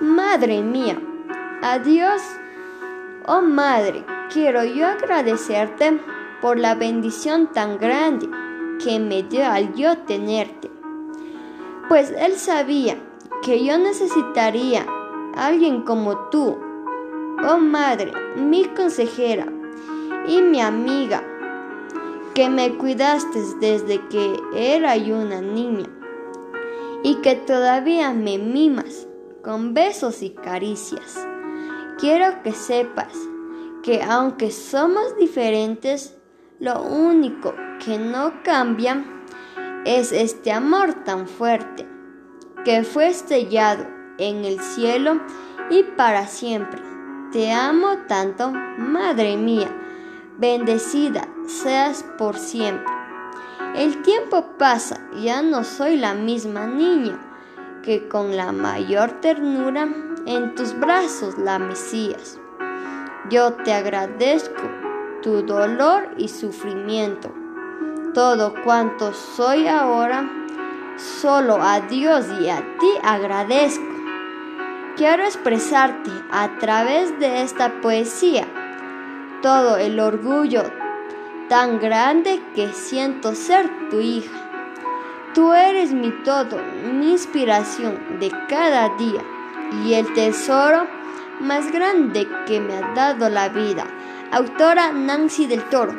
Madre mía, adiós. Oh Madre, quiero yo agradecerte por la bendición tan grande que me dio al yo tenerte. Pues Él sabía que yo necesitaría a alguien como tú, oh Madre, mi consejera y mi amiga, que me cuidaste desde que era yo una niña y que todavía me mimas con besos y caricias. Quiero que sepas que aunque somos diferentes, lo único que no cambia es este amor tan fuerte que fue sellado en el cielo y para siempre. Te amo tanto, Madre mía, bendecida seas por siempre. El tiempo pasa, ya no soy la misma niña que con la mayor ternura en tus brazos la mesías. Yo te agradezco tu dolor y sufrimiento. Todo cuanto soy ahora, solo a Dios y a ti agradezco. Quiero expresarte a través de esta poesía todo el orgullo tan grande que siento ser tu hija. Tú eres mi todo, mi inspiración de cada día y el tesoro más grande que me ha dado la vida. Autora Nancy del Toro.